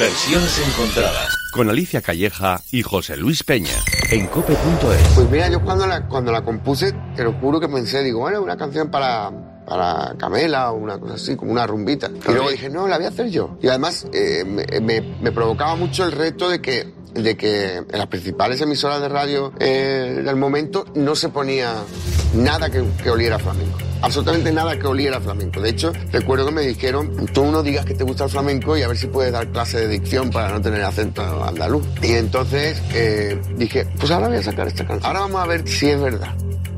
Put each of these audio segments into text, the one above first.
Versiones encontradas. Con Alicia Calleja y José Luis Peña. En cope.es. Pues mira, yo cuando la, cuando la compuse, te lo juro que pensé, digo, bueno, una canción para, para Camela o una cosa así, como una rumbita. Y luego dije, no, la voy a hacer yo. Y además eh, me, me, me provocaba mucho el reto de que de que en las principales emisoras de radio eh, del momento no se ponía nada que, que oliera flamenco. Absolutamente nada que oliera flamenco. De hecho, recuerdo que me dijeron, tú no digas que te gusta el flamenco y a ver si puedes dar clase de dicción para no tener acento andaluz. Y entonces eh, dije, pues ahora voy a sacar esta canción. Ahora vamos a ver si es verdad.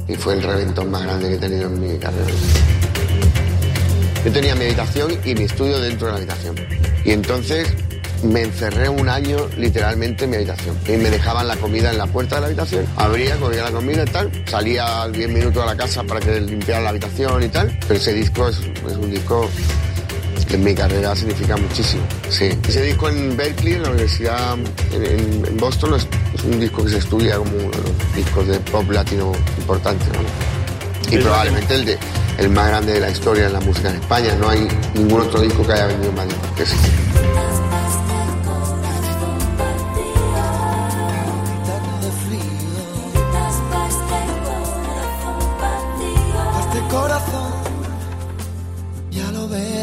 Y fue el reventón más grande que he tenido en mi carrera. Yo tenía mi habitación y mi estudio dentro de la habitación. Y entonces me encerré un año literalmente en mi habitación. Y me dejaban la comida en la puerta de la habitación, abría, cogía la comida y tal, salía 10 minutos a la casa para que limpiara la habitación y tal. Pero ese disco es, es un disco que en mi carrera significa muchísimo. Sí. Ese disco en Berkeley, en la universidad en, en Boston, es, es, un disco que se estudia como uno de los discos de pop latino importantes. ¿no? Y probablemente el, de, el más grande de la historia en la música en España. No hay ningún otro disco que haya vendido más discos que ese.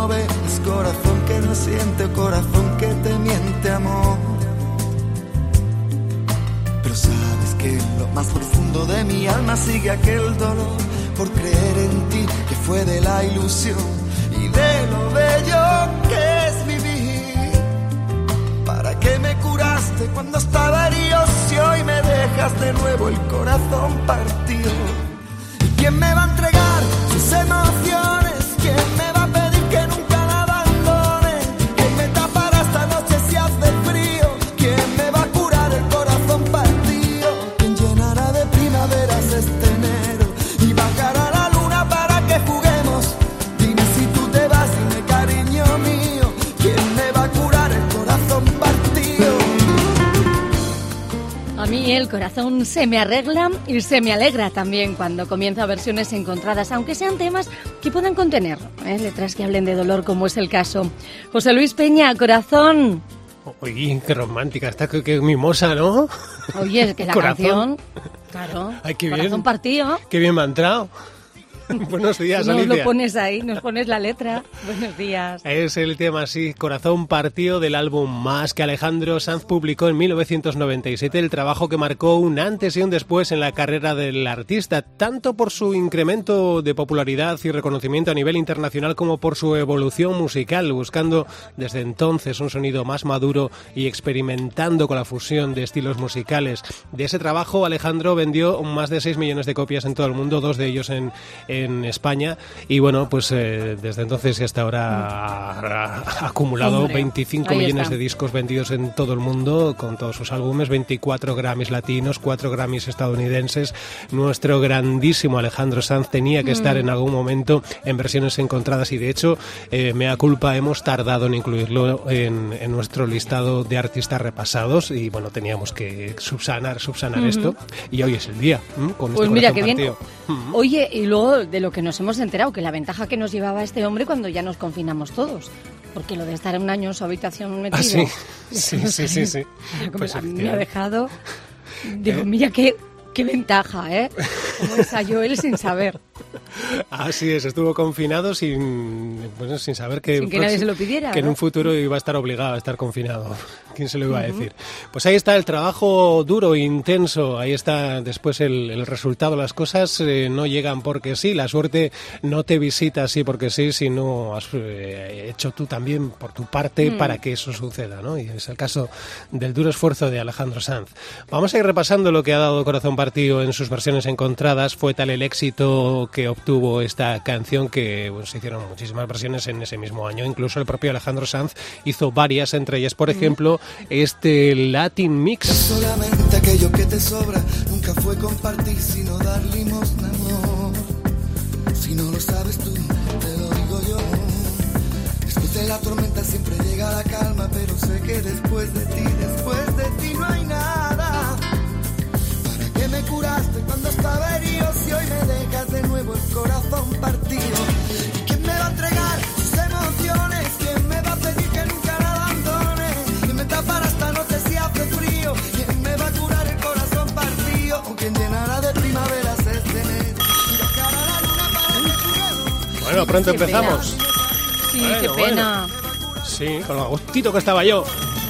No ve, es corazón que no siente, corazón que te miente, amor. Pero sabes que en lo más profundo de mi alma sigue aquel dolor por creer en ti, que fue de la ilusión y de lo bello que es vivir. ¿Para qué me curaste cuando estaba herido si hoy me dejas de nuevo el corazón partido? ¿Y quién me va a entregar sus emociones? Mí el corazón se me arregla y se me alegra también cuando comienza versiones encontradas, aunque sean temas que puedan contener ¿eh? letras que hablen de dolor, como es el caso. José Luis Peña, corazón. Oye, qué romántica, está que, que mimosa, ¿no? Oye, es que la Corazón. canción, claro, Ay, qué corazón bien. partido. Qué bien me ha entrado. Buenos días, Nos Alicia. lo pones ahí, nos pones la letra. Buenos días. Es el tema, sí, Corazón Partido del álbum Más que Alejandro Sanz publicó en 1997, el trabajo que marcó un antes y un después en la carrera del artista, tanto por su incremento de popularidad y reconocimiento a nivel internacional como por su evolución musical, buscando desde entonces un sonido más maduro y experimentando con la fusión de estilos musicales. De ese trabajo, Alejandro vendió más de 6 millones de copias en todo el mundo, dos de ellos en, en España, y bueno, pues eh, desde entonces y hasta ahora ha, ha acumulado Hombre, 25 ahí millones está. de discos vendidos en todo el mundo con todos sus álbumes, 24 Grammys latinos, 4 Grammys estadounidenses. Nuestro grandísimo Alejandro Sanz tenía que estar Mm. en algún momento en versiones encontradas y de hecho, eh, mea culpa, hemos tardado en incluirlo en, en nuestro listado de artistas repasados y bueno, teníamos que subsanar, subsanar Ujú. esto y hoy es el día. ¿m? Con Pues este mira qué bien. partido. Oye, y luego de lo que nos hemos enterado, que la ventaja que nos llevaba este hombre cuando ya nos confinamos todos. Porque lo de estar un año en su habitación metido. Ah, sí, sí, sí, sí, sí. Pues a mí me ha dejado. Digo, ¿Eh? mira qué, qué ventaja, ¿eh? Como ensayó él sin saber. Así es, estuvo confinado sin, bueno, sin saber que, Sin que nadie se lo pidiera, que en un futuro iba a estar obligado a estar confinado. ¿Quién se lo iba a decir? Pues ahí está el trabajo duro, intenso. Ahí está después el, el resultado. Las cosas eh, no llegan porque sí. La suerte no te visita así porque sí, sino has eh, hecho tú también por tu parte Mm. para que eso suceda, ¿no? Y es el caso del duro esfuerzo de Alejandro Sanz. Vamos a ir repasando lo que ha dado Corazón Partido en sus versiones encontradas. Fue tal el éxito que obtuvo tuvo esta canción que se hicieron muchísimas versiones en ese mismo año. Incluso el propio Alejandro Sanz hizo varias, entre ellas, por ejemplo, este Latin Mix. Solamente aquello que te sobra nunca fue compartir, sino dar limosna, amor. Si no lo sabes tú, te lo digo yo. Después de la tormenta siempre llega la calma, pero sé que después de ti, después de ti no hay nada. ¿Para qué me curaste cuando estaba herido? Si hoy me dejas de nuevo el corazón partido. Bueno, pronto Qué pena. empezamos. Sí, Bueno, qué pena. Sí, con lo agustito que estaba yo.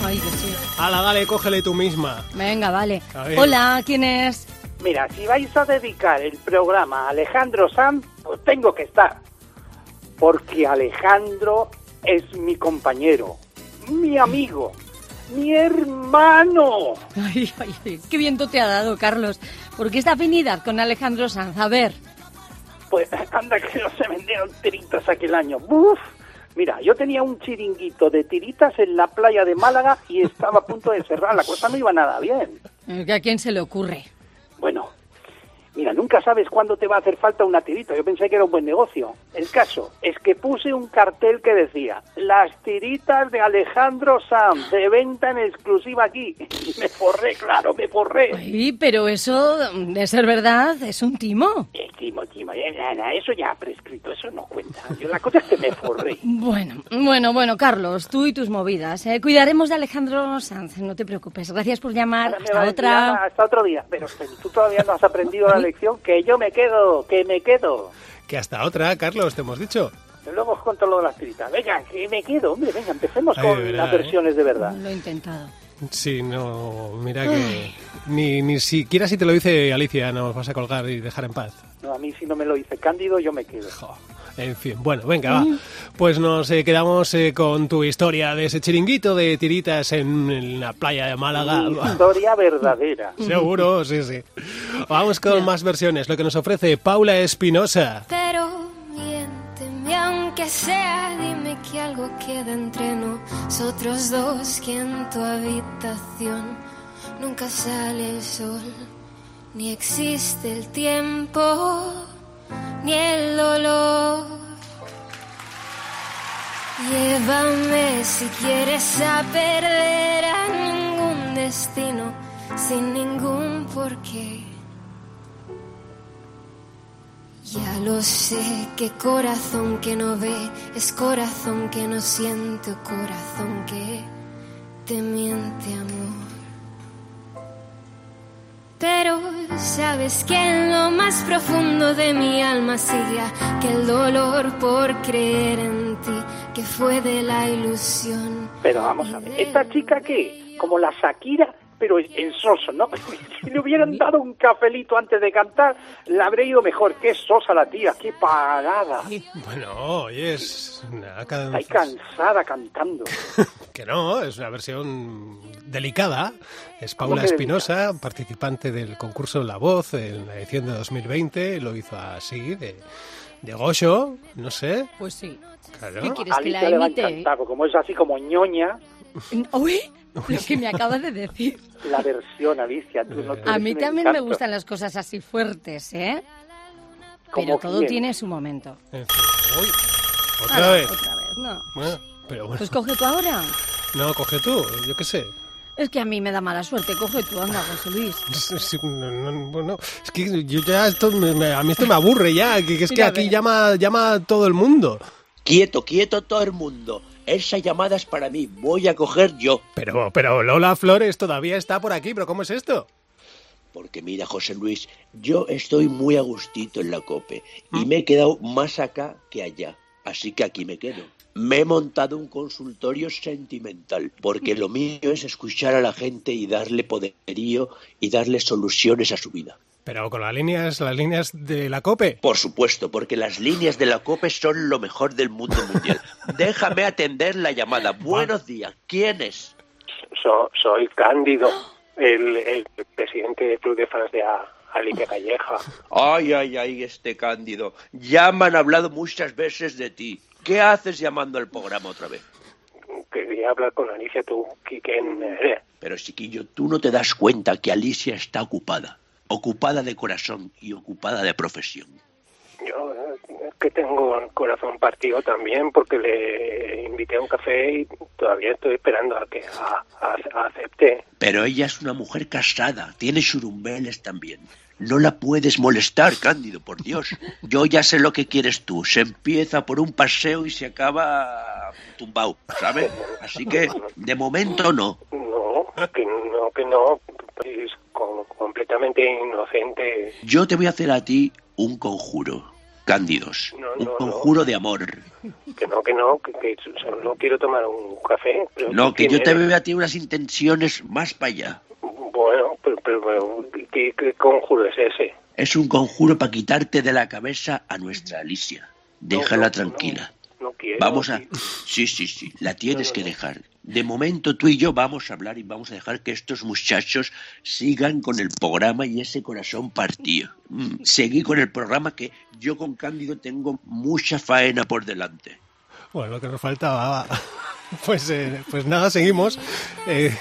Ay, que sí. Ala, dale, cógele tú misma. Venga, vale. Hola, ¿quién es? Mira, si vais a dedicar el programa a Alejandro Sanz, pues tengo que estar. Porque Alejandro es mi compañero, mi amigo, mi hermano. Ay, ay, ay, qué viento te ha dado, Carlos. ¿Por qué esta afinidad con Alejandro Sanz? A ver. Pues anda que no se vendieron tiritas aquel año. ¡Buf! Mira, yo tenía un chiringuito de tiritas en la playa de Málaga y estaba a punto de cerrar. La cosa no iba nada bien. ¿A quién se le ocurre? Bueno, mira, nunca sabes cuándo te va a hacer falta una tirita. Yo pensé que era un buen negocio. El caso es que puse un cartel que decía las tiritas de Alejandro Sanz de venta en exclusiva aquí. Y me forré, claro, me forré. Ay, pero eso, de ser verdad, es un timo. Eh, Timo, Timo, eh, eso ya ha prescrito, eso no cuenta. Yo, la cosa es que me forré. Bueno, bueno, bueno, Carlos, tú y tus movidas. ¿eh? Cuidaremos de Alejandro Sanz, no te preocupes. Gracias por llamar. Hasta otra. otro día. Pero pero tú todavía no has aprendido la lección, que yo me quedo, que me quedo. Que hasta otra, Carlos, te hemos dicho. Luego os cuento lo de las tiritas. Venga, que me quedo, hombre, venga, empecemos Ay, con verdad, las versiones de verdad. Lo he intentado. Sí, no, mira que ni, ni siquiera si te lo dice Alicia nos vas a colgar y dejar en paz. No, a mí si no me lo dice Cándido, yo me quedo. Jo, En fin, bueno, venga, va. Pues nos eh, quedamos eh, con tu historia de ese chiringuito de tiritas en, en la playa de Málaga. Historia verdadera. Seguro, sí, sí. Vamos con más versiones, lo que nos ofrece Paula Espinosa. Pero miénteme aunque sea, dime que algo queda entre nosotros dos, que en tu habitación nunca sale el sol, ni existe el tiempo, ni el dolor. Llévame si quieres a perder a ningún destino, sin ningún porqué. Ya lo sé, que corazón que no ve es corazón que no siente, corazón que te miente amor. Pero sabes que en lo más profundo de mi alma sigue aquel dolor por creer en ti, que fue de la ilusión. Pero vamos a ver, ¿esta chica qué? Como la Shakira, pero en soso, ¿no? Si le hubieran dado un cafelito antes de cantar, le habría ido mejor. Qué sosa la tía, qué parada. Bueno, oye, es una Está cansada cantando. que no, es una versión delicada. Es Paula ¿Cómo que Espinosa, participante del concurso La Voz en la edición de 2020. Lo hizo así, de, de Gosho, no sé. Pues sí. Claro. ¿Qué quieres que la le va a encantar, porque como es así como ñoña, Uy, lo que me acabas de decir. la versión, Alicia. Tú no A mí también me gustan las cosas así fuertes, ¿eh? ¿Como Pero todo quién? tiene su momento. Uy, otra Ah, vez. Otra vez, no. Bueno, pero bueno. Pues coge tú ahora. No, coge tú, yo qué sé. Es que a mí me da mala suerte. Coge tú, anda, José Luis. Sí, no, no, bueno, es que yo ya esto me- me- a mí esto me aburre ya, que, que es que Mira, aquí ve. llama llama todo el mundo. Quieto, quieto todo el mundo. Esa llamada es para mí. Voy a coger yo. Pero pero Lola Flores todavía está por aquí, pero ¿cómo es esto? Porque mira, José Luis, yo estoy muy a gustito en la COPE y me he quedado más acá que allá. Así que aquí me quedo. Me he montado un consultorio sentimental, porque lo mío es escuchar a la gente y darle poderío y darle soluciones a su vida. Pero con las líneas las líneas de la COPE. Por supuesto, porque las líneas de la COPE son lo mejor del mundo mundial. Déjame atender la llamada. Buenos días. ¿Quién es? So- soy Cándido, el, el presidente del Club de Fans de A- Alicia Calleja. Ay, ay, ay, este Cándido. Ya me han hablado muchas veces de ti. ¿Qué haces llamando al programa otra vez? Quería hablar con Alicia, tú, quién eres. Pero, chiquillo, tú no te das cuenta que Alicia está ocupada. Ocupada de corazón y ocupada de profesión. Yo que tengo el corazón partido también porque le invité a un café y todavía estoy esperando a que a- a- acepte. Pero ella es una mujer casada, tiene churumbeles también. No la puedes molestar, Cándido, por Dios. Yo ya sé lo que quieres tú. Se empieza por un paseo y se acaba tumbado, ¿sabes? Así que, de momento no. No, que no, que no. Es co- completamente inocente. Yo te voy a hacer a ti un conjuro, Cándidos. No, Un no, conjuro de amor. Que no, que no, que, que solo quiero tomar un café. Pero No, que ¿quién yo te veo a ti unas intenciones más para allá. Bueno, pero, pero, pero, ¿qué, qué conjuro es ese? Es un conjuro para quitarte de la cabeza a nuestra Alicia. Déjala tranquila. Quiero. Vamos a... Sí, sí, sí, la tienes que dejar. De momento tú y yo vamos a hablar y vamos a dejar que estos muchachos sigan con el programa y ese corazón partido. Mm, Seguí con el programa que yo con Cándido tengo mucha faena por delante. Bueno, lo que nos faltaba. Pues, eh, pues nada, seguimos. Eh,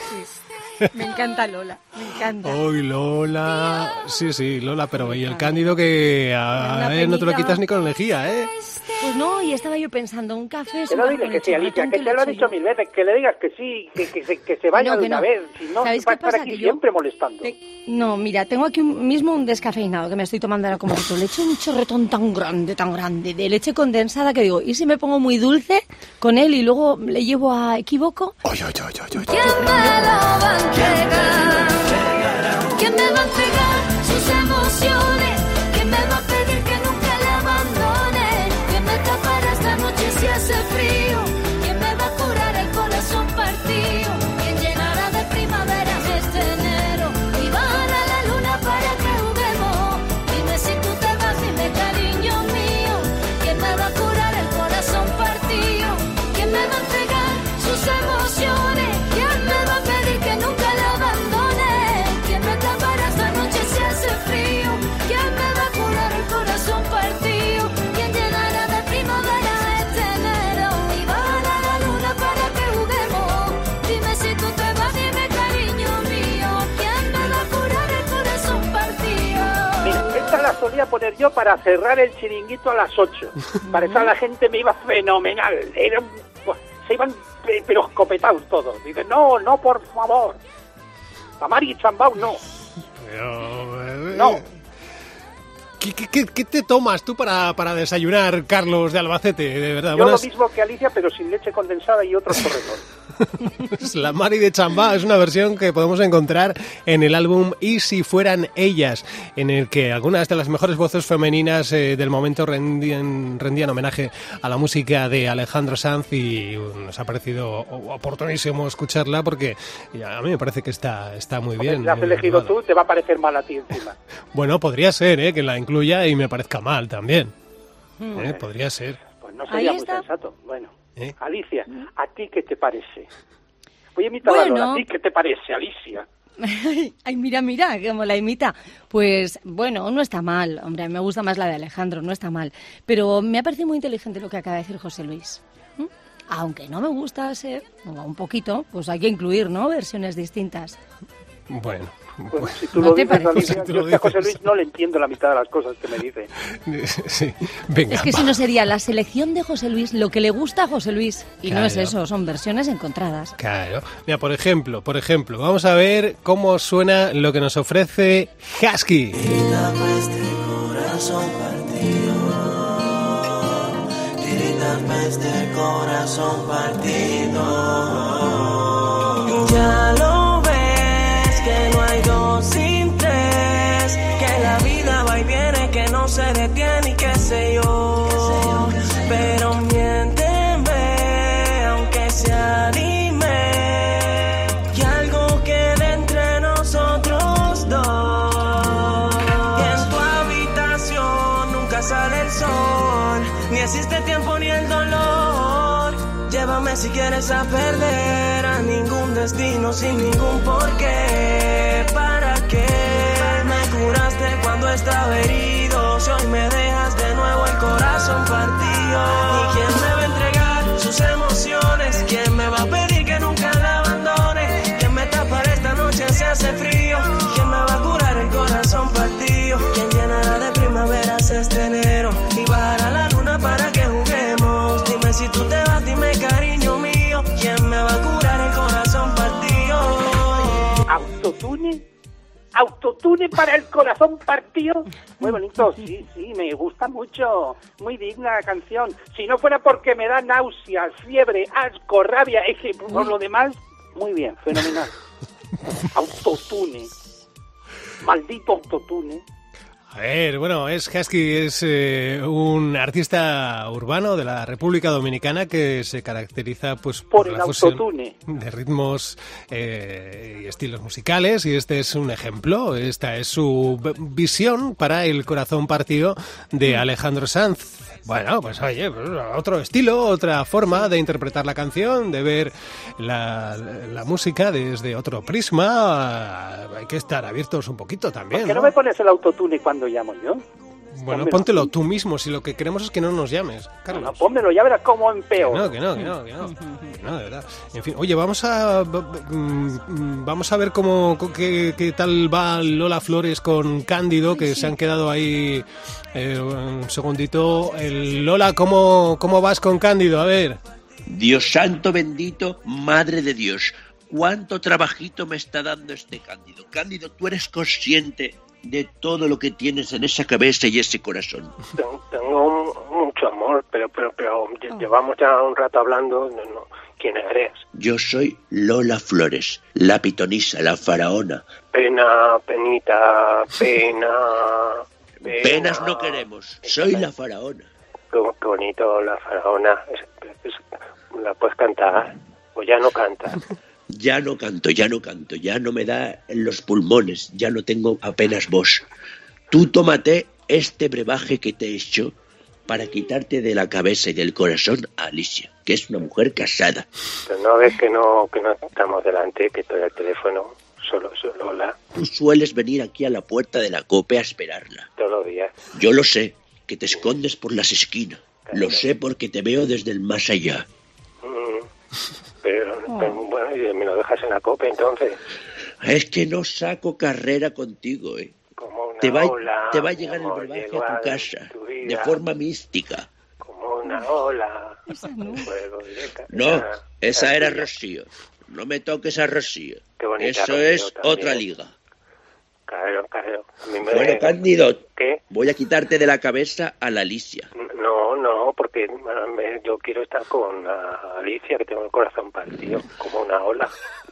Me encanta Lola, me encanta. Hoy Lola. Sí, sí, Lola, pero y el Cándido que a, ver, no te lo quitas ni con lejía, ¿eh? Pues no, y estaba yo pensando, un café... Que no diles que sí, Alicia, que te lo he dicho mil veces, que le digas que sí, que, que, se, que se vaya No, de una no. vez. Si no, ¿Sabéis va a estar pasa? aquí Que yo- siempre molestando. No, mira, tengo aquí un- mismo un descafeinado que me estoy tomando ahora como tú. Le echo un chorretón tan grande, tan grande, de leche condensada que digo, ¿y si me pongo muy dulce con él y luego le llevo a? ¿Quién me lo va a entregar? ¿Quién me va a entregar sus emociones? Solía poner yo para cerrar el chiringuito a las 8. Para eso la gente me iba fenomenal. Era buah, se iban pe- pero escopetados todos. Dicen, no, no, por favor. A Mari Chambao no. Pero, eh, No. ¿Qué, qué- qué- qué te tomas tú para, para desayunar, Carlos de Albacete? De verdad, Yo buenas- lo mismo que Alicia, pero sin leche condensada y otro chorretón. La Mari de Chambá es una versión que podemos encontrar en el álbum Y si fueran ellas, en el que algunas de las mejores voces femeninas eh, del momento rendían, rendían homenaje a la música de Alejandro Sanz y nos ha parecido oportunísimo escucharla porque a mí me parece que está, está muy bien. Si la has eh, elegido tú, te va a parecer mal a ti encima. Bueno, podría ser eh, que la incluya y me parezca mal también. Mm. Eh, podría ser. Pues no Ahí sería muy está. sensato. Bueno, ¿eh? Alicia, ¿a ti qué te parece? Voy a imitar a. Lola. ¿A ti qué te parece, Alicia? Ay, mira, mira, como la imita. Pues bueno, no está mal. Hombre, me gusta más la de Alejandro, no está mal. Pero me ha parecido muy inteligente lo que acaba de decir José Luis. ¿Mm? Aunque no me gustase, o un poquito, pues hay que incluir, ¿no? Versiones distintas. Bueno. Bueno, si tú ¿No lo te dices, parece? Alicia, Si tú yo lo es que a José. Luis no le entiendo la mitad de las cosas que me dice. Sí, venga. Es que si no sería la selección de José Luis, lo que le gusta a José Luis. Y no es eso, son versiones encontradas. Claro. Mira, por ejemplo, por ejemplo, vamos a ver cómo suena lo que nos ofrece Husky. Partido. Corazón partido. Ya lo Si quieres a perder a ningún destino sin ningún porqué. ¿Para qué me curaste yo estaba herido. Si hoy me dejas de nuevo el corazón partido. ¿Y ¿Autotune? ¿Autotune para el corazón partido? Muy bonito, sí, sí, me gusta mucho. Muy digna la canción. Si no fuera porque me da náuseas, fiebre, asco, rabia, es que por lo demás, muy bien, fenomenal. Autotune. Maldito autotune. Bueno, es Husky es eh, un artista urbano de la República Dominicana que se caracteriza pues Por el la fusión autotune. de ritmos eh, y estilos musicales y este es un ejemplo. Esta es su visión para el corazón partido de Alejandro Sanz. Bueno, pues oye, pues, otro estilo, otra forma de interpretar la canción, de ver la, la música desde otro prisma. Hay que estar abiertos un poquito también. ¿Por qué no ¿no? me pones el autotune cuando llamo yo? Bueno, Pónmelo póntelo tú. mismo, si lo que queremos es que no nos llames, Carlos. No, pónmelo, ya verás cómo empeo. No, que no, que no, que no, que no, de verdad. En fin, oye, vamos a mm, vamos a ver cómo co- qué, qué tal va Lola Flores con Cándido, que se han quedado ahí eh, un segundito. El Lola, ¿cómo, ¿cómo vas con Cándido? A ver. Dios santo bendito, madre de Dios, cuánto trabajito me está dando este Cándido. Cándido, tú eres consciente de todo lo que tienes en esa cabeza y ese corazón. Tengo, mucho amor, pero pero pero lle- llevamos ya un rato hablando. No, no. ¿Quién eres? Yo soy Lola Flores, la pitonisa, la faraona. Pena, penita, pena. pena. Penas no queremos, soy la faraona. Qué, qué bonito la faraona. ¿La puedes cantar? ¿O ya no cantas? Ya no canto, ya no canto, ya no me da en los pulmones, ya no tengo apenas voz. Tú tómate este brebaje que te he hecho para quitarte de la cabeza y del corazón a Alicia, que es una mujer casada. Pero no ves que no, que no estamos delante, que estoy al teléfono. Solo, solo la, Tú sueles venir aquí a la puerta de la cope a esperarla. todos los días. Yo lo sé, que te escondes por las esquinas. Lo sé porque te veo desde el más allá. Mm. Pero, pero, bueno, y me lo dejas en la copa entonces. Es que no saco carrera contigo, ¿eh? Como una Te va, ola. te va a llegar el brebaje a tu casa, tu de forma mística. Como una ola. Esa no. Ah, esa ah, era. Rocío. No me toques a Rocío. Qué bonita Eso es también. otra liga. Claro, claro. A mí me... Bueno, Cándido, ¿Qué? voy a quitarte de la cabeza a la Alicia. Porque bueno, me- yo quiero estar con ah, Alicia, que tengo el corazón partido, como una ola.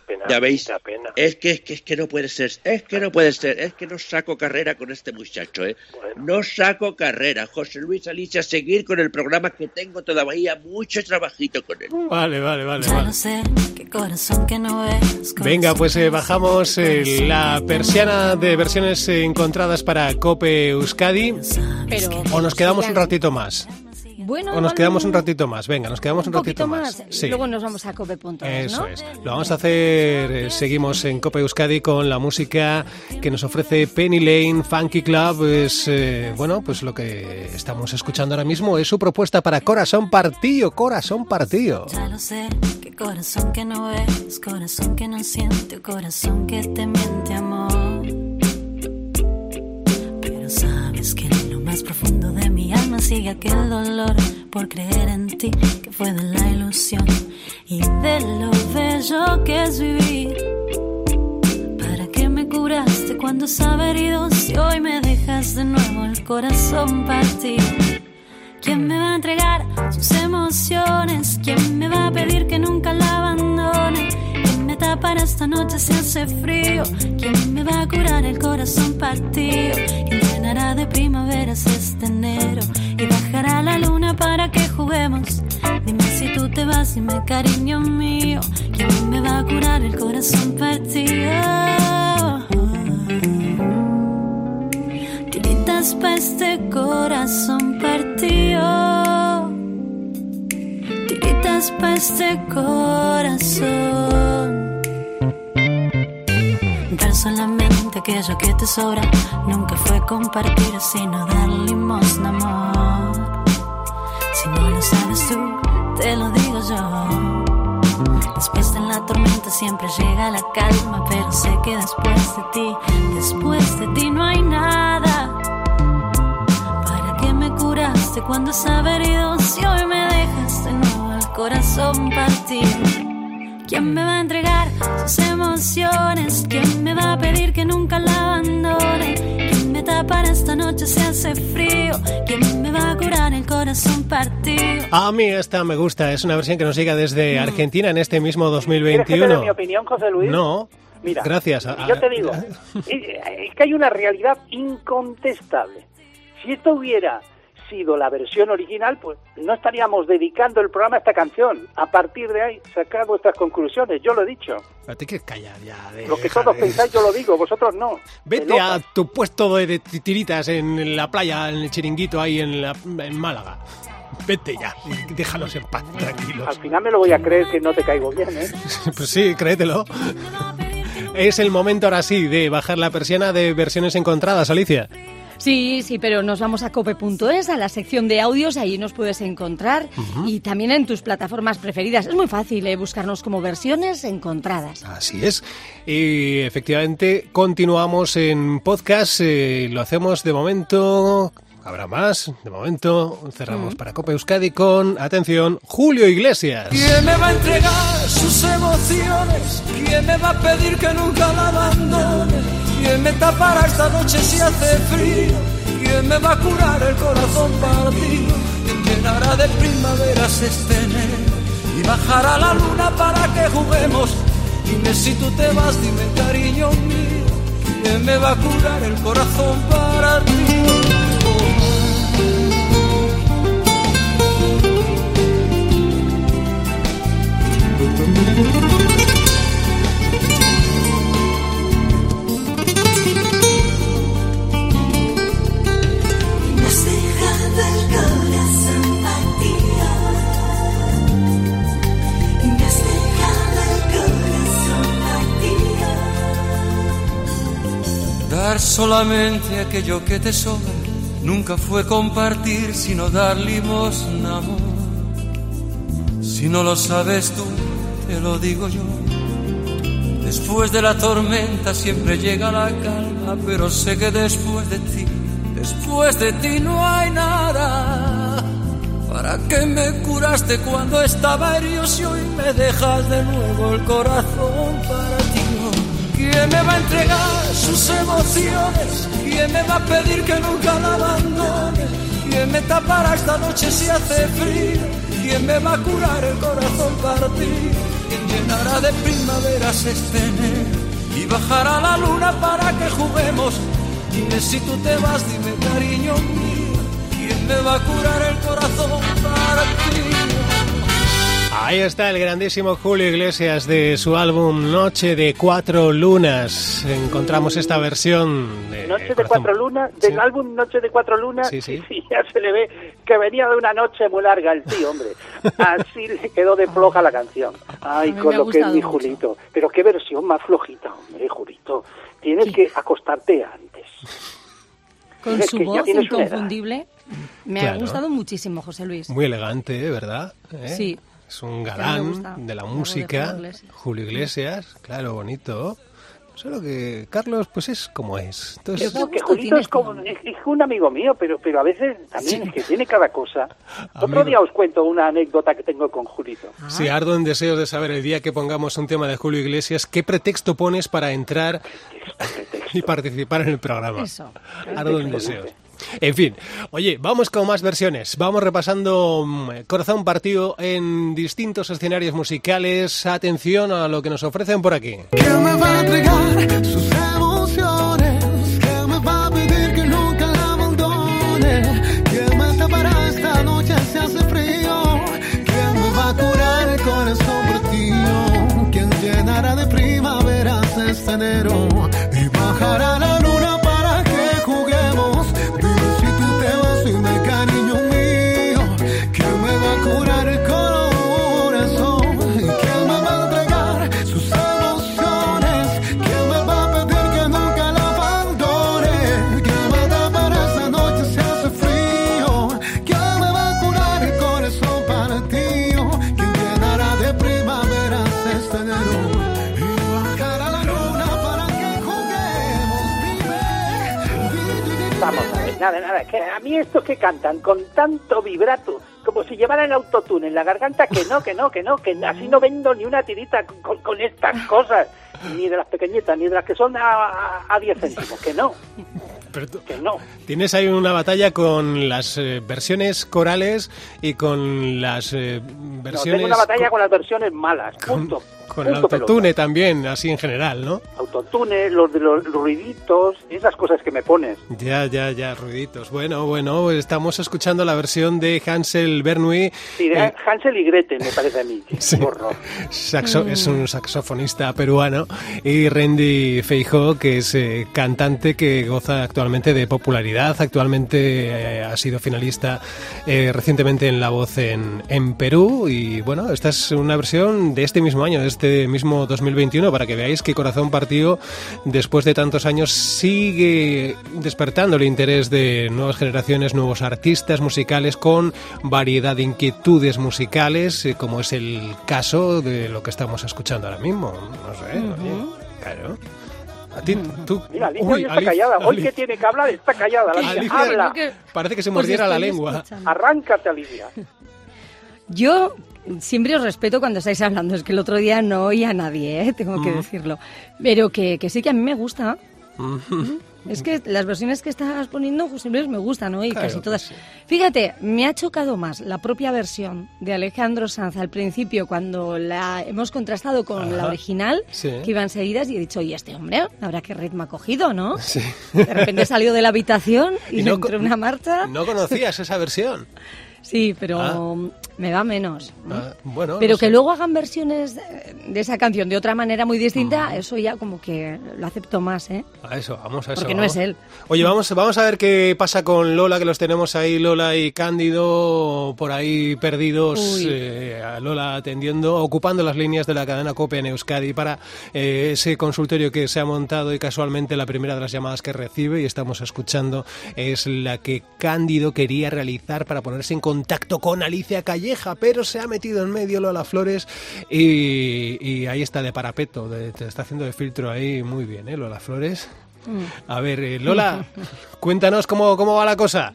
Pena, Ya veis, pena. es que, es que es que no puede ser, es que no puede ser, es que no saco carrera con este muchacho, ¿eh? No saco carrera, José Luis Alicia, seguir con el programa que tengo todavía mucho trabajito con él. Vale, vale, vale. Vale. lo sé, qué corazón que no ves. Venga, pues eh, bajamos eh, la persiana de versiones eh, encontradas para Cope Euskadi. Pero O nos quedamos un ratito más. Bueno, O nos quedamos un ratito más. Venga, nos quedamos un, un ratito más. más. Sí. Luego nos vamos a cope.es, Eso ¿no? es. Lo vamos a hacer. eh, seguimos en Copa Euskadi con la música que nos ofrece Penny Lane Funky Club. Es eh, bueno, pues lo que estamos escuchando ahora mismo es su propuesta para Corazón Partido. Corazón Partido. Ya lo sé, qué corazón que no ves, corazón que no siente, corazón que te miente amor. Más profundo de mi alma sigue aquel dolor por creer en ti, que fue de la ilusión y de lo bello que es vivir. ¿Para qué me curaste cuando estaba herido si hoy me dejas de nuevo el corazón partir? ¿Quién me va a entregar sus emociones? ¿Quién me va a pedir que nunca la abandone? ¿Quién me tapará esta noche si hace frío? ¿Quién me va a curar el corazón partido? ¿Quién llenará de primaveras este enero? Y bajará la luna para que juguemos. Dime si tú te vas, dime cariño mío. ¿Quién me va a curar el corazón partido? Tiritas pa' este corazón partido. Tiritas pa' este corazón. Solamente aquello que te sobra. Nunca fue compartir, sino dar limosna, amor. Si no lo sabes tú, te lo digo yo. Después de la tormenta siempre llega la calma, pero sé que después de ti, después de ti no hay nada. ¿Para qué me curaste cuando estaba herido si hoy me dejas de nuevo el corazón partido? ¿Quién me va a entregar sus emociones? ¿Quién me va a pedir que nunca la abandone? ¿Quién me tapará esta noche si hace frío? ¿Quién me va a curar el corazón partido? A mí esta me gusta, es una versión que nos llega desde Argentina en este mismo ¿Quieres que te dé 2021. mi opinión, José Luis? No, Mira, gracias. a- Yo te digo, es es que hay una realidad incontestable. Si esto hubiera sido la versión original, pues no estaríamos dedicando el programa a esta canción. A partir de ahí, sacar vuestras conclusiones. Yo lo he dicho. Te quieres callar ya. Lo que todos de- pensáis, yo lo digo. Vosotros no. Vete De a tu puesto de, de tiritas en la playa, en el chiringuito ahí en, la- en Málaga. Vete ya, y déjanos en paz, tranquilos. Al final me lo voy a creer que no te caigo bien, ¿eh? Pues sí, créetelo. Es el momento ahora sí de bajar la persiana de versiones encontradas, Alicia. Sí, sí, pero nos vamos a cope.es, a la sección de audios, ahí nos puedes encontrar y también en tus plataformas preferidas. Es muy fácil eh, buscarnos como versiones encontradas. Así es. Y efectivamente continuamos en podcast. eh, lo hacemos de momento. Habrá más. De momento cerramos para Copa Euskadi con, atención, Julio Iglesias. ¿Quién me va a entregar sus emociones? ¿Quién me va a pedir que nunca la abandone? ¿Quién me tapará esta noche si hace frío? ¿Quién me va a curar el corazón partido? ¿Quién llenará de primaveras este enero? Y bajará la luna para que juguemos. Dime si tú te vas, dime cariño mío. ¿Quién me va a curar el corazón partido? Me Solamente aquello que te sobra nunca fue compartir, sino dar limosna, amor. Si no lo sabes tú, te lo digo yo. Después de la tormenta siempre llega la calma, pero sé que después de ti, después de ti no hay nada. ¿Para qué me curaste cuando estaba herido si hoy me dejas de nuevo el corazón para? ¿Quién me va a entregar sus emociones? ¿Quién me va a pedir que nunca la abandone? ¿Quién me tapará esta noche si hace frío? ¿Quién me va a curar el corazón partido? ¿Quién llenará de primaveras este enero? Y bajará la luna para que juguemos. Dime si tú te vas, dime cariño mío. ¿Quién me va a curar el corazón partido? Ahí está el grandísimo Julio Iglesias de su álbum Noche de Cuatro Lunas. Encontramos esta versión de Noche de cuatro lunas, del álbum Noche de cuatro lunas, Sí, sí. ya se le ve que venía de una noche muy larga el tío, hombre. Así le quedó de floja la canción. Ay, con ha lo que es mi mucho. Julito. Pero qué versión más flojita, hombre, Julito. Tienes que acostarte antes. Con Es su que voz inconfundible. Me ha Claro. gustado muchísimo, José Luis. Muy elegante, ¿eh? ¿verdad? ¿Eh? Sí. Es un galán de la de música. Julio Iglesias. Julio Iglesias, claro, bonito. Solo que Carlos, pues es como es. Entonces, Yo creo que Julito es como es, es un amigo mío, pero pero a veces también es que tiene cada cosa. Otro Amigo. día os cuento una anécdota que tengo con Julito. si ardo en deseos de saber el día que pongamos un tema de Julio Iglesias, ¿qué pretexto pones para entrar y participar en el programa? Eso. Ardo en deseos. En fin, oye, vamos con más versiones. Vamos repasando mm, Corazón Partido en distintos escenarios musicales. Atención a lo que nos ofrecen por aquí. ¿Quién me va a entregar nada, que a mí estos que cantan con tanto vibrato, como si llevaran autotune en la garganta, que no, que no, que no, que así no vendo ni una tirita con, con estas cosas, ni de las pequeñitas, ni de las que son a, a, a 10 céntimos, que no, Pero tú- que no. Tienes ahí una batalla con las eh, versiones corales y con las eh, No, versiones... tengo una batalla co- con las versiones malas, punto. con el punto autotune también, así en general, ¿no? Autotune, los los ruiditos, esas cosas que me pones. Ya, ya, ya, ruiditos. Bueno, bueno, estamos escuchando la versión de Hansel Bernouilli. Sí, de eh, Hansel y Gretel, me parece a mí. Sí. Saxo- Es un saxofonista peruano y Randy Feijó, que es eh, cantante que goza actualmente de popularidad. Actualmente eh, ha sido finalista eh, recientemente en La Voz en, en Perú. Y bueno, esta es una versión de este mismo año, de este mismo 2021, para que veáis que Corazón Partido, después de tantos años, sigue despertando el interés de nuevas generaciones, nuevos artistas musicales con variedad de inquietudes musicales, eh, como es el caso de lo que estamos escuchando ahora mismo. No sé, oye, claro. A ti, tú. Mira, Alicia Uy, hoy está Alicia, callada. Hoy Alicia. que tiene que hablar, está callada. Alicia, Alicia, habla. que- Parece que se mordiera la lengua. escuchando. Arráncate, Alicia. Yo siempre os respeto cuando estáis hablando, es que el otro día no oía a nadie, ¿eh? tengo que decirlo. Pero que, que sí que a mí me gusta. Es que las versiones que estás poniendo José Luis me gustan, ¿no? Y Claro, casi todas. pues Fíjate, me ha chocado más la propia versión de Alejandro Sanz al principio, cuando la hemos contrastado con la original, Sí. que iban seguidas, y he dicho, oye, este hombre, habrá qué ritmo ha cogido, ¿no? Sí. De repente salió de la habitación y, Y no entró una marcha. No conocías esa versión. Sí, pero Ah. Me va menos. ¿no? Ah, bueno, Pero no que sé. luego hagan versiones de, de esa canción de otra manera muy distinta, eso ya como que lo acepto más, ¿eh? A eso, vamos a eso. Porque no es él. Oye, vamos, vamos a ver qué pasa con Lola, que los tenemos ahí, Lola y Cándido, por ahí perdidos. Eh, a Lola atendiendo, ocupando las líneas de la cadena COPE en Euskadi para eh, ese consultorio que se ha montado y casualmente la primera de las llamadas que recibe y estamos escuchando es la que Cándido quería realizar para ponerse en contacto con Alicia Calleja, pero se ha metido en medio Lola Flores y, y ahí está de parapeto, de- te está haciendo de filtro ahí muy bien, ¿eh, Lola Flores? A ver, eh, Lola, cuéntanos cómo, cómo va la cosa.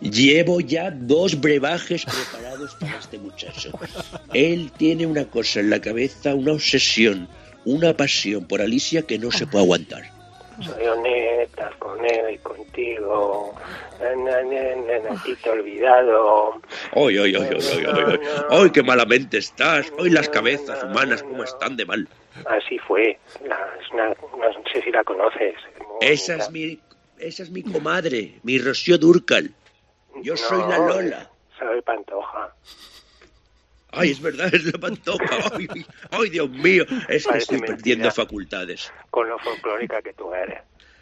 Llevo ya dos brebajes preparados para este muchacho. Él tiene una cosa en la cabeza, una obsesión, una pasión por Alicia que no se puede aguantar. Soy honesta con él y contigo. Nenatito olvidado. ¡Ay, ay, ay, ay, ay, ay, ay! ¡Ay, qué malamente estás! ¡Ay, las cabezas humanas cómo están de mal! Así fue. No sé si la conoces. Esa es mi, esa es mi comadre, mi Rocío Durcal. Yo soy la Lola. Soy Pantoja. Ay, es verdad, es la pantoja. Ay, ay, ay, Dios mío, es que Parece estoy mentira. perdiendo facultades. Con lo folclórica que tú eres.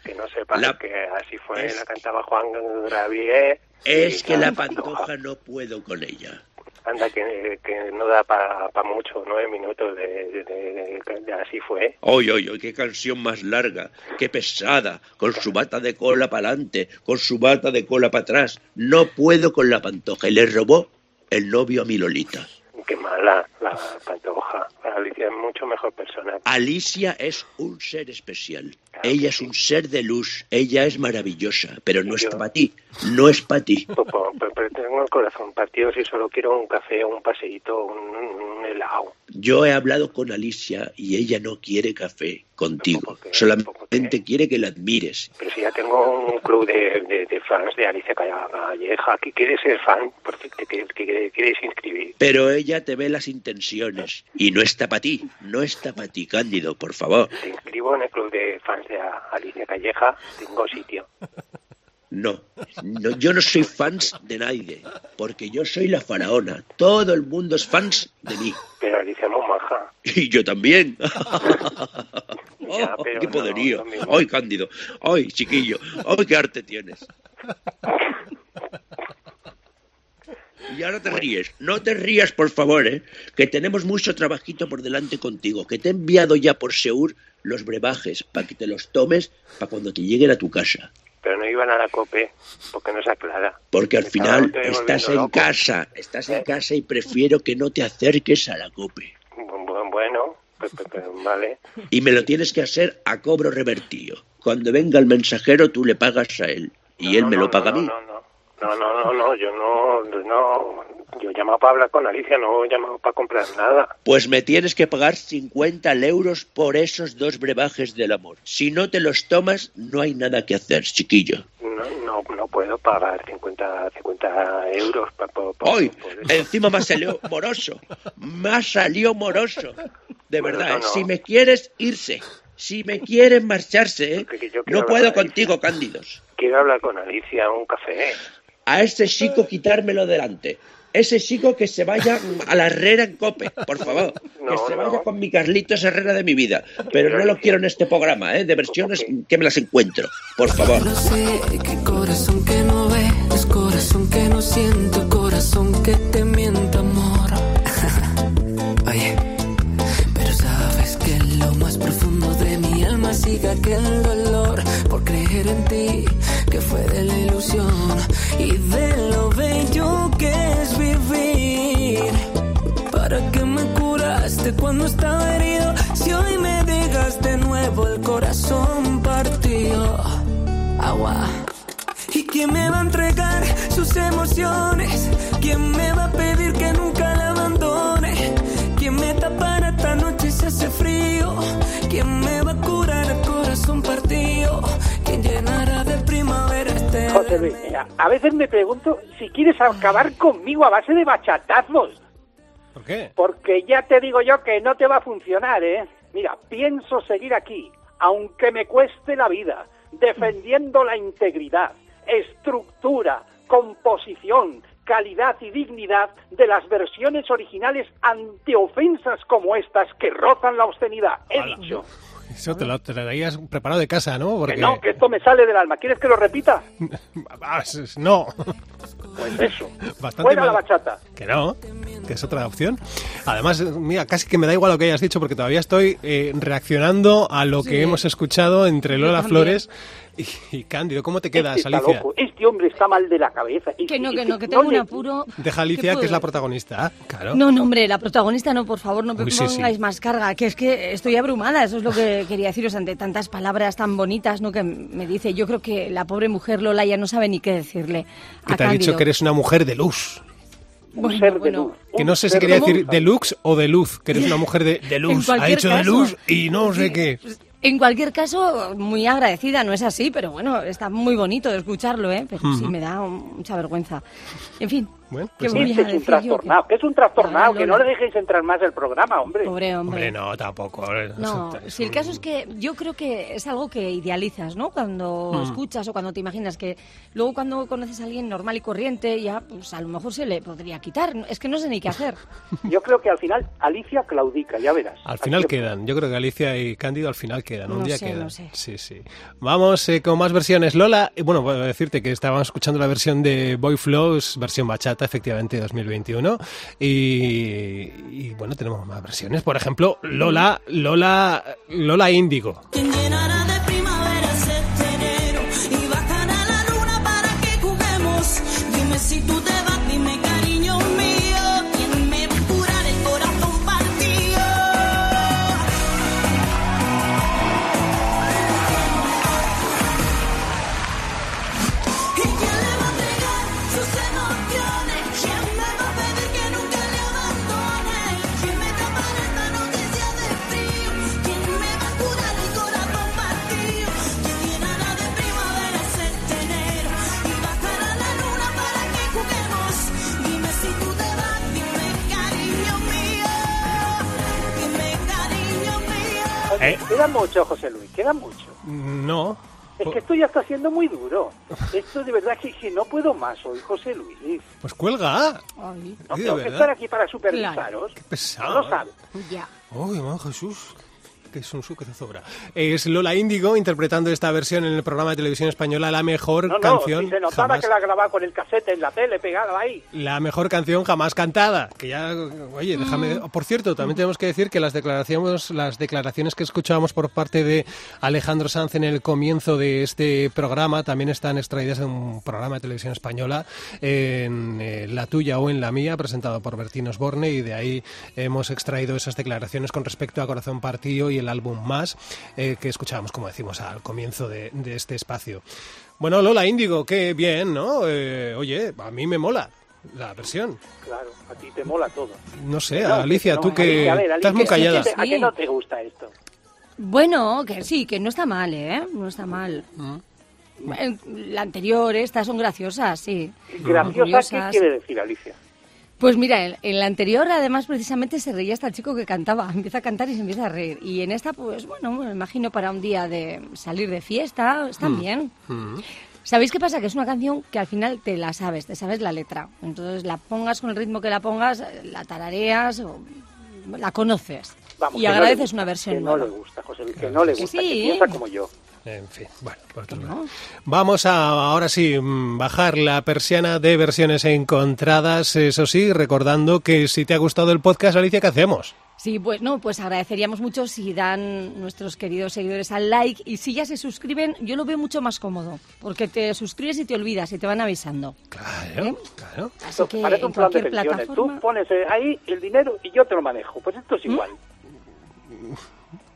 Que no sepas La- que así fue. es- La cantaba Juan Gravier. Es que la Pantoja. no puedo con ella. Anda, que, que no da para mucho, nueve minutos de, de- de- de así fue. Ay, ay, ay, qué canción más larga, qué pesada, con su bata de cola para adelante, con su bata de cola para atrás. No puedo con la pantoja y le robó el novio a mi Lolita. Qué mala la Pantoja. Alicia es mucho mejor persona. Alicia es un ser especial. Ella es un ser de luz. Ella es maravillosa, pero no es Yo- para ti. No es para ti. Pero, pero- pero tengo el corazón partido si solo quiero un café, un paseíto, un, un helado. Yo he hablado con Alicia y ella no quiere café contigo. ¿Por Solamente quiere que la admires. Pero si ya tengo un club de, de, de fans de Alicia Calleja, que quieres ser fan, te, que, que quieres inscribir. Pero ella te ve las intenciones y no está para ti. No está para ti, Cándido, por favor. Te inscribo en el club de fans de Alicia Calleja, tengo sitio. No, no, yo no soy fans de nadie, porque yo soy la faraona. Todo el mundo es fans de mí. Pero Alicia muy maja. Y yo también. Ya, Oh, pero ¡Qué poderío! ¡Ay, Cándido! ¡Ay, chiquillo! ¡Ay, qué arte tienes! Y ahora te ríes. No te rías, por favor, ¿eh? Que tenemos mucho trabajito por delante contigo. Que te he enviado ya por Seur los brebajes para que te los tomes para cuando te lleguen a tu casa. Pero no iban a la COPE, porque no se aclara. Porque al final estás en loco. casa. Estás en casa y prefiero que no te acerques a la cope. Bu- bu- Bueno, vale. Y me lo tienes que hacer a cobro revertido. Cuando venga el mensajero, tú le pagas a él. y él me lo paga a mí. No, no, no, no, no, yo no, no, yo llamo para hablar con Alicia, no llamo para comprar nada. Pues me tienes que pagar 50 euros por esos dos brebajes del amor. Si no te los tomas, no hay nada que hacer, chiquillo. No, no, no puedo pagar 50, 50 euros para Hoy, encima me salió moroso. Me salió moroso. De Bueno, verdad, no, ¿eh? no. si me quieres irse, si me quieren marcharse, ¿eh? No puedo con contigo, Cándidos. Quiero hablar con Alicia, un café. A ese chico quitármelo delante. Ese chico que se vaya a la Herrera en Cope, por favor. que se vaya con mi Carlitos Herrera de mi vida. Pero no lo quiero en este programa, ¿eh? De versiones que me las encuentro. Por favor. No sé qué corazón que no ve, es corazón que no siente, corazón que te miente, sigue aquel dolor por creer en ti, que fue de la ilusión y de lo bello que es vivir. ¿Para qué me curaste cuando estaba herido? Si hoy me dejas de nuevo el corazón partido. Agua. ¿Y quién me va a entregar sus emociones? ¿Quién me va a pedir que nunca la abandone? ¿Quién me tapará esta noche si hace frío? ¿Quién me va a curar corazón partido? ¿Quién llenará de primavera este José Luis, mira, a veces me pregunto si quieres acabar conmigo a base de bachatazos. ¿Por qué? Porque ya te digo yo que no te va a funcionar, ¿eh? Mira, pienso seguir aquí, aunque me cueste la vida, defendiendo la integridad, estructura, composición, calidad y dignidad de las versiones originales ante ofensas como estas que rozan la obscenidad. He dicho. Eso te lo, te lo traías preparado de casa, ¿no? Porque... Que no, que esto me sale del alma. ¿Quieres que lo repita? Ah, no. Pues eso. Bastante Fuera la bachata. Que no, que es otra opción. Además, mira, casi que me da igual lo que hayas dicho porque todavía estoy eh, reaccionando a lo que hemos escuchado entre Lola. Flores y, y Cándido. ¿Cómo te quedas, Este Alicia? loco. Este hombre está mal de la cabeza. Y- Que no, que no, que tengo un apuro. Deja a ¿Qué Alicia, que es la protagonista. Claro. No, no, hombre, la protagonista no, por favor, no me Uy, sí, sí. pongáis más carga, que es que estoy abrumada, eso es lo que quería deciros ante tantas palabras tan bonitas, ¿no? Que me dice, yo creo que la pobre mujer Lola ya no sabe ni qué decirle Que a te ha dicho que eres una mujer de luz. Bueno, bueno, Que no sé si quería de decir luz. de lux o de luz, que eres una mujer de, de luz. Ha dicho de luz y no sé qué. En cualquier caso, muy agradecida, no es así, pero bueno, está muy bonito de escucharlo, ¿eh? Pero sí me da mucha vergüenza. En fin, Bueno, ¿qué pues voy Este es un trastornado, que es un trastornado, Ah, que no le dejéis entrar más el programa, hombre. Pobre hombre. Hombre, no, tampoco. No, si el caso es que yo creo que es algo que idealizas, ¿no? Cuando Mm. escuchas o cuando te imaginas que luego cuando conoces a alguien normal y corriente ya pues a lo mejor se le podría quitar. Es que no sé ni qué hacer. Yo creo que al final Alicia claudica, ya verás. Al final Aquí- quedan. Yo creo que Alicia y Cándido al final quedan. Un No día sé, quedan. no sé. Sí, sí. Vamos eh, con más versiones. Lola, eh, bueno, puedo decirte que estábamos escuchando la versión de Boy Flows, versión bachata, efectivamente, 2021. Y, y, bueno, tenemos más versiones. Por ejemplo, Lola, Lola, Lola Índigo. ¿Quién llenará de mucho, José Luis, queda mucho. No. Es que esto ya está siendo muy duro. Esto de verdad que, que no puedo más hoy, José Luis. Pues cuelga. No Sí, de tengo que estar aquí para supervisaros. pesado. No lo sabes. Ya. Uy, man, Jesús. Que es un su que te sobra. Es Lola Índigo interpretando esta versión en el programa de televisión española, la mejor No, no, canción si se notaba jamás que la grababa con el casete en la tele pegada ahí. la mejor canción jamás cantada. Que ya, oye, déjame. Por cierto, también tenemos que decir que las declaraciones, las declaraciones que escuchábamos por parte de Alejandro Sanz en el comienzo de este programa también están extraídas de un programa de televisión española, en eh, la tuya o en la mía, presentado por Bertín Osborne, y de ahí hemos extraído esas declaraciones con respecto a Corazón Partido y el álbum Más, eh, que escuchábamos, como decimos, al comienzo de, de este espacio. Bueno, Lola Índigo, qué bien, ¿no? Eh, oye, a mí me mola la versión. Claro, a ti te mola todo. No sé, No, Alicia, no, tú que Alicia, a ver, estás muy callada. ¿a qué te- ¿A qué no te gusta esto? Bueno, que sí, que no está mal, ¿eh? No está mal. Eh, La anterior, estas son graciosas, sí. Graciosa, ¿qué quiere decir, Alicia? Pues mira, en, en la anterior además precisamente se reía hasta el chico que cantaba, empieza a cantar y se empieza a reír. Y en esta, pues bueno, me imagino para un día de salir de fiesta, están Mm. bien. ¿Sabéis qué pasa? Que es una canción que al final te la sabes, te sabes la letra. Entonces la pongas con el ritmo que la pongas, la tarareas, o la conoces. Vamos, y no agradeces gusta, una versión Que no nueva. le gusta, José Luis, que no le gusta, sí. que piensa como yo. En fin, bueno, por otro lado. Vamos a ahora sí mm, bajar la persiana de versiones encontradas. Eso sí, recordando que si te ha gustado el podcast, Alicia, ¿qué hacemos? Sí, pues no, pues agradeceríamos mucho si dan nuestros queridos seguidores al like y si ya se suscriben, yo lo veo mucho más cómodo, porque te suscribes y te olvidas y te van avisando. Claro, claro. Así que parece en un plan de cualquier pensiones. plataforma. Tú pones eh, ahí el dinero y yo te lo manejo. Pues esto es igual.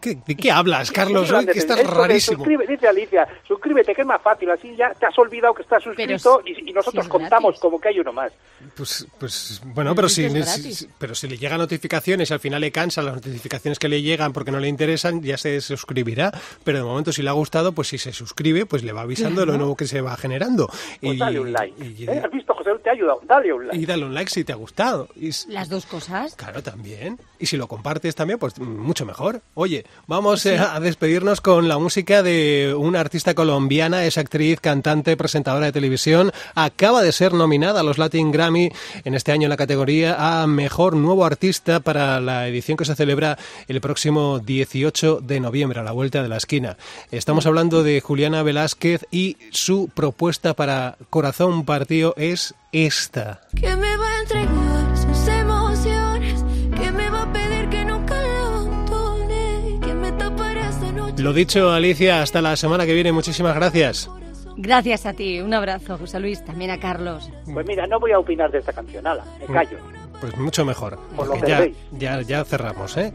¿Qué, ¿De qué hablas, Carlos? De que estás rarísimo. suscribe- dice Alicia, suscríbete que es más fácil, así ya te has olvidado que estás suscrito y, y nosotros contamos como que hay uno más. Pues, pues bueno, pero si, si- si- pero si le llegan notificaciones y al final le cansan las notificaciones que le llegan porque no le interesan, ya se suscribirá. Pero de momento, si le ha gustado, pues si se suscribe, pues le va avisando de lo nuevo que se va generando. Pues y, dale un like. y- ¿Eh? ¿Has visto, José? Te ha ayudado. Dale un like. y dale un like si te ha gustado. Y Las dos cosas. Claro, también. Y si lo compartes también, pues mm, mucho mejor. Oye, vamos eh, a despedirnos con la música de una artista colombiana, es actriz, cantante, presentadora de televisión. Acaba de ser nominada a los Latin Grammy en este año en la categoría a Mejor Nuevo Artista para la edición que se celebra el próximo 18 de noviembre, a la vuelta de la esquina. Estamos hablando de Juliana Velázquez y su propuesta para Corazón Partido es esta. Que me va a entregar sus emociones. Que me va a pedir que nunca la abandone. Que me tapará esta noche. Lo dicho, Alicia, hasta la semana que viene. Muchísimas gracias. Gracias a ti, un abrazo, José Luis, también a Carlos. Pues mira, no voy a opinar de esta canción, ala, me callo. Pues mucho mejor. Por lo porque que ya, veis. ya, ya cerramos, ¿eh?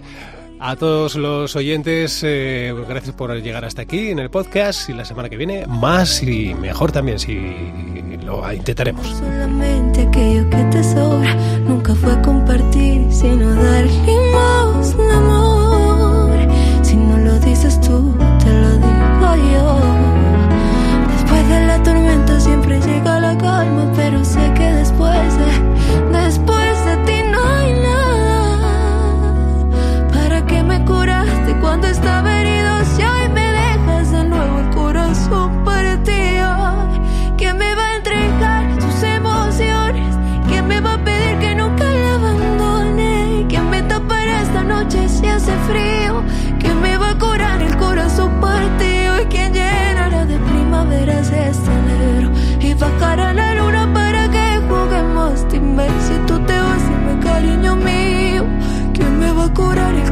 A todos los oyentes, eh, gracias por llegar hasta aquí en el podcast y la semana que viene más y mejor también, si lo intentaremos. Solamente aquello que te sobra nunca fue compartir, sino dar limosna, amor. Si no lo dices tú, te lo digo yo. Después de la tormenta siempre llega la calma, pero sé que después de curar y